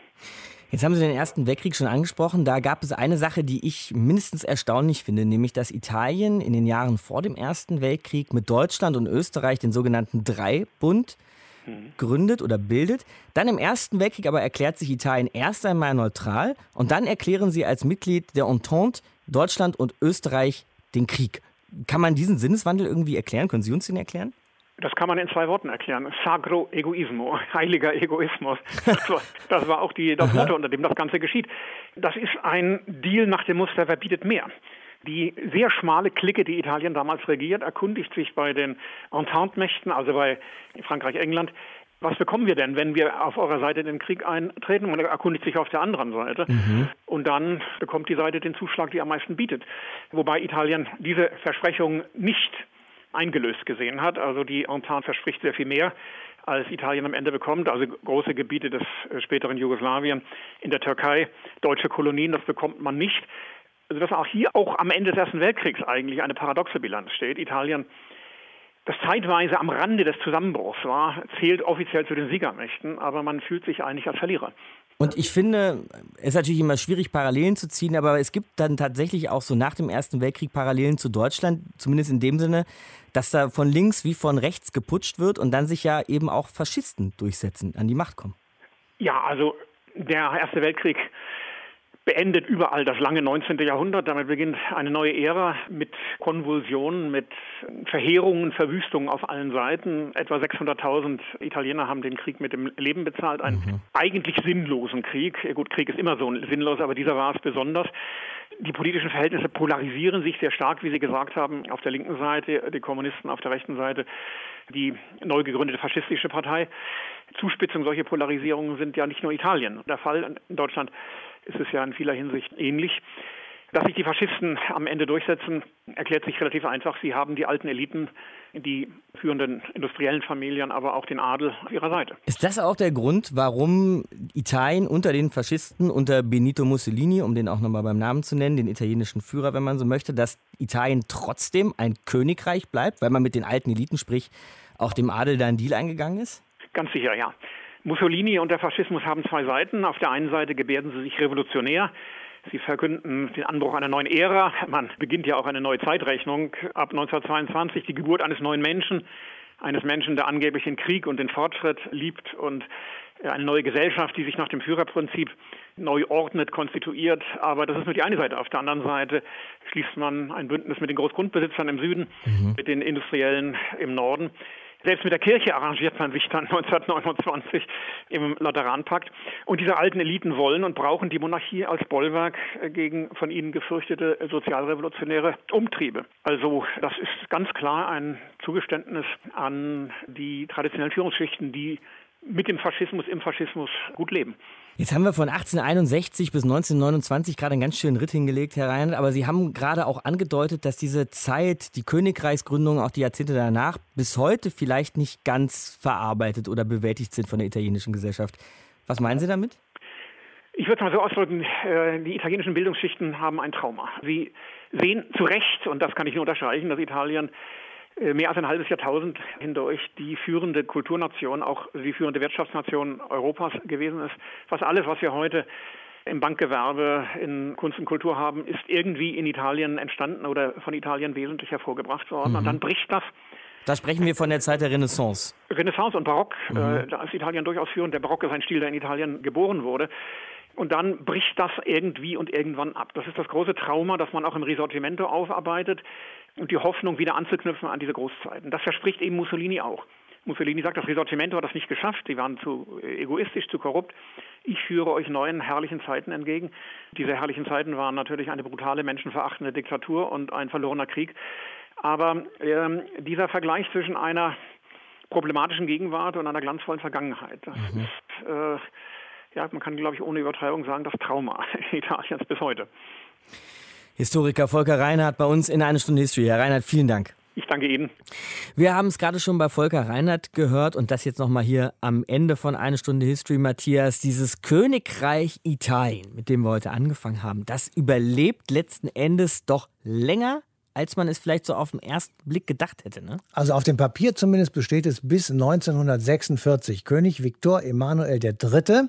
Jetzt haben Sie den Ersten Weltkrieg schon angesprochen. Da gab es eine Sache, die ich mindestens erstaunlich finde, nämlich dass Italien in den Jahren vor dem Ersten Weltkrieg mit Deutschland und Österreich den sogenannten Dreibund mhm. gründet oder bildet. Dann im Ersten Weltkrieg aber erklärt sich Italien erst einmal neutral und dann erklären sie als Mitglied der Entente Deutschland und Österreich den Krieg. Kann man diesen Sinneswandel irgendwie erklären? Können Sie uns den erklären? Das kann man in zwei Worten erklären. Sagro Egoismo, heiliger Egoismus. Das war, das war auch die, das Motto, unter dem das Ganze geschieht. Das ist ein Deal nach dem Muster, wer bietet mehr? Die sehr schmale Clique, die Italien damals regiert, erkundigt sich bei den Entente-Mächten, also bei Frankreich, England, was bekommen wir denn, wenn wir auf eurer Seite in den Krieg eintreten? Man erkundigt sich auf der anderen Seite. Mhm. Und dann bekommt die Seite den Zuschlag, die am meisten bietet. Wobei Italien diese Versprechung nicht eingelöst gesehen hat. Also die Entente verspricht sehr viel mehr, als Italien am Ende bekommt. Also große Gebiete des äh, späteren Jugoslawien, in der Türkei, deutsche Kolonien, das bekommt man nicht. Also dass auch hier auch am Ende des Ersten Weltkriegs eigentlich eine paradoxe Bilanz steht. Italien, das zeitweise am Rande des Zusammenbruchs war, zählt offiziell zu den Siegermächten, aber man fühlt sich eigentlich als Verlierer. Und ich finde, es ist natürlich immer schwierig, Parallelen zu ziehen, aber es gibt dann tatsächlich auch so nach dem Ersten Weltkrieg Parallelen zu Deutschland, zumindest in dem Sinne, dass da von links wie von rechts geputscht wird und dann sich ja eben auch Faschisten durchsetzen, an die Macht kommen. Ja, also der Erste Weltkrieg beendet überall das lange 19. Jahrhundert. Damit beginnt eine neue Ära mit Konvulsionen, mit Verheerungen, Verwüstungen auf allen Seiten. Etwa 600.000 Italiener haben den Krieg mit dem Leben bezahlt. Einen mhm. eigentlich sinnlosen Krieg. Gut, Krieg ist immer so sinnlos, aber dieser war es besonders. die politischen Verhältnisse polarisieren sich sehr stark, wie Sie gesagt haben, auf der linken Seite, die Kommunisten auf der rechten Seite, die neu gegründete faschistische Partei. Zuspitzung solcher Polarisierungen sind ja nicht nur Italien der Fall. In Deutschland ist es ja in vieler Hinsicht ähnlich. Dass sich die Faschisten am Ende durchsetzen, erklärt sich relativ einfach. Sie haben die alten Eliten, die führenden industriellen Familien, aber auch den Adel auf ihrer Seite. Ist das auch der Grund, warum Italien unter den Faschisten, unter Benito Mussolini, um den auch nochmal beim Namen zu nennen, den italienischen Führer, wenn man so möchte, dass Italien trotzdem ein Königreich bleibt, weil man mit den alten Eliten, sprich auch dem Adel, da einen Deal eingegangen ist? Ganz sicher, ja. Mussolini und der Faschismus haben zwei Seiten. Auf der einen Seite gebärden sie sich revolutionär. Sie verkünden den Anbruch einer neuen Ära. Man beginnt ja auch eine neue Zeitrechnung ab 1922, die Geburt eines neuen Menschen, eines Menschen, der angeblich den Krieg und den Fortschritt liebt und eine neue Gesellschaft, die sich nach dem Führerprinzip neu ordnet, konstituiert. Aber das ist nur die eine Seite. Auf der anderen Seite schließt man ein Bündnis mit den Großgrundbesitzern im Süden, mhm. mit den Industriellen im Norden. Selbst mit der Kirche arrangiert man sich dann 1929 im Lateranpakt. Und diese alten Eliten wollen und brauchen die Monarchie als Bollwerk gegen von ihnen gefürchtete sozialrevolutionäre Umtriebe. Also das ist ganz klar ein Zugeständnis an die traditionellen Führungsschichten, die mit dem Faschismus, im Faschismus gut leben. Jetzt haben wir von 1861 bis 1929 gerade einen ganz schönen Ritt hingelegt, Herr Reinhardt, aber Sie haben gerade auch angedeutet, dass diese Zeit, die Königreichsgründung, auch die Jahrzehnte danach, bis heute vielleicht nicht ganz verarbeitet oder bewältigt sind von der italienischen Gesellschaft. Was meinen Sie damit? Ich würde es mal so ausdrücken, äh, die italienischen Bildungsschichten haben ein Trauma. Sie sehen zu Recht, und das kann ich nur unterstreichen, dass Italien mehr als ein halbes Jahrtausend hindurch die führende Kulturnation, auch die führende Wirtschaftsnation Europas gewesen ist. Fast alles, was wir heute im Bankgewerbe, in Kunst und Kultur haben, ist irgendwie in Italien entstanden oder von Italien wesentlich hervorgebracht worden. Mhm. Und dann bricht das. Da sprechen wir von der Zeit der Renaissance. Renaissance und Barock. Mhm. Äh, da ist Italien durchaus führend. Der Barock ist ein Stil, der in Italien geboren wurde. Und dann bricht das irgendwie und irgendwann ab. Das ist das große Trauma, das man auch im Risorgimento aufarbeitet und die Hoffnung, wieder anzuknüpfen an diese Großzeiten. Das verspricht eben Mussolini auch. Mussolini sagt, das Risorgimento hat das nicht geschafft, sie waren zu egoistisch, zu korrupt. Ich führe euch neuen herrlichen Zeiten entgegen. Diese herrlichen Zeiten waren natürlich eine brutale, menschenverachtende Diktatur und ein verlorener Krieg. Aber äh, dieser Vergleich zwischen einer problematischen Gegenwart und einer glanzvollen Vergangenheit, das mhm. ist, äh, ja, man kann, glaube ich, ohne Übertreibung sagen, das Trauma Italiens bis heute. Historiker Volker Reinhardt bei uns in eine Stunde History. Herr Reinhardt, vielen Dank. Ich danke Ihnen. Wir haben es gerade schon bei Volker Reinhardt gehört und das jetzt nochmal hier am Ende von Eine Stunde History, Matthias. Dieses Königreich Italien, mit dem wir heute angefangen haben, das überlebt letzten Endes doch länger als man es vielleicht so auf den ersten Blick gedacht hätte. Ne? Also auf dem Papier zumindest besteht es bis 1946. König Viktor Emanuel III.,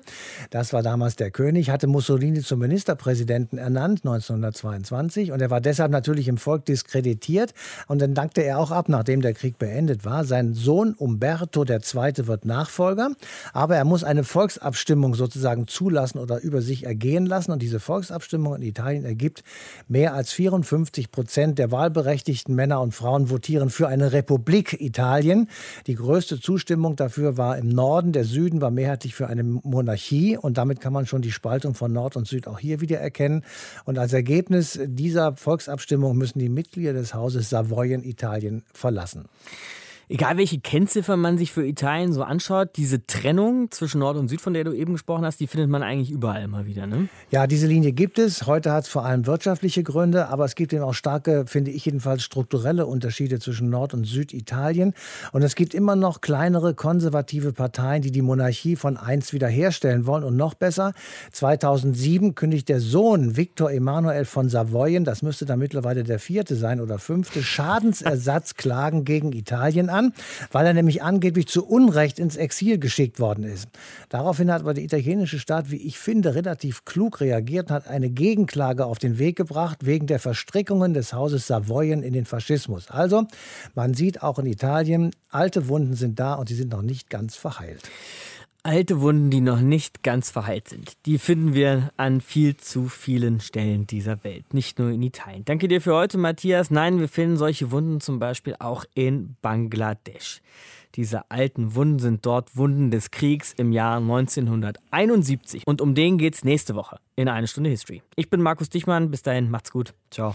das war damals der König, hatte Mussolini zum Ministerpräsidenten ernannt 1922 und er war deshalb natürlich im Volk diskreditiert und dann dankte er auch ab, nachdem der Krieg beendet war. Sein Sohn Umberto II. wird Nachfolger, aber er muss eine Volksabstimmung sozusagen zulassen oder über sich ergehen lassen und diese Volksabstimmung in Italien ergibt mehr als 54 Prozent der Wahl wahlberechtigten Männer und Frauen votieren für eine Republik Italien. Die größte Zustimmung dafür war im Norden. Der Süden war mehrheitlich für eine Monarchie. Und damit kann man schon die Spaltung von Nord und Süd auch hier wieder erkennen. Und als Ergebnis dieser Volksabstimmung müssen die Mitglieder des Hauses Savoyen Italien verlassen egal welche Kennziffer man sich für Italien so anschaut, diese Trennung zwischen Nord und Süd, von der du eben gesprochen hast, die findet man eigentlich überall immer wieder. Ne? Ja, diese Linie gibt es. Heute hat es vor allem wirtschaftliche Gründe, aber es gibt eben auch starke, finde ich jedenfalls, strukturelle Unterschiede zwischen Nord- und Süditalien. Und es gibt immer noch kleinere konservative Parteien, die die Monarchie von einst wiederherstellen wollen. Und noch besser, 2007 kündigt der Sohn Viktor Emanuel von Savoyen, das müsste dann mittlerweile der vierte sein oder fünfte, Schadensersatzklagen gegen Italien an an, weil er nämlich angeblich zu Unrecht ins Exil geschickt worden ist. Daraufhin hat aber der italienische Staat, wie ich finde, relativ klug reagiert und hat eine Gegenklage auf den Weg gebracht wegen der Verstrickungen des Hauses Savoyen in den Faschismus. Also, man sieht auch in Italien, alte Wunden sind da und sie sind noch nicht ganz verheilt. Alte Wunden, die noch nicht ganz verheilt sind, die finden wir an viel zu vielen Stellen dieser Welt, nicht nur in Italien. Danke dir für heute, Matthias. Nein, wir finden solche Wunden zum Beispiel auch in Bangladesch. Diese alten Wunden sind dort Wunden des Kriegs im Jahr 1971. Und um den geht's nächste Woche in eine Stunde History. Ich bin Markus Dichmann. Bis dahin, macht's gut. Ciao.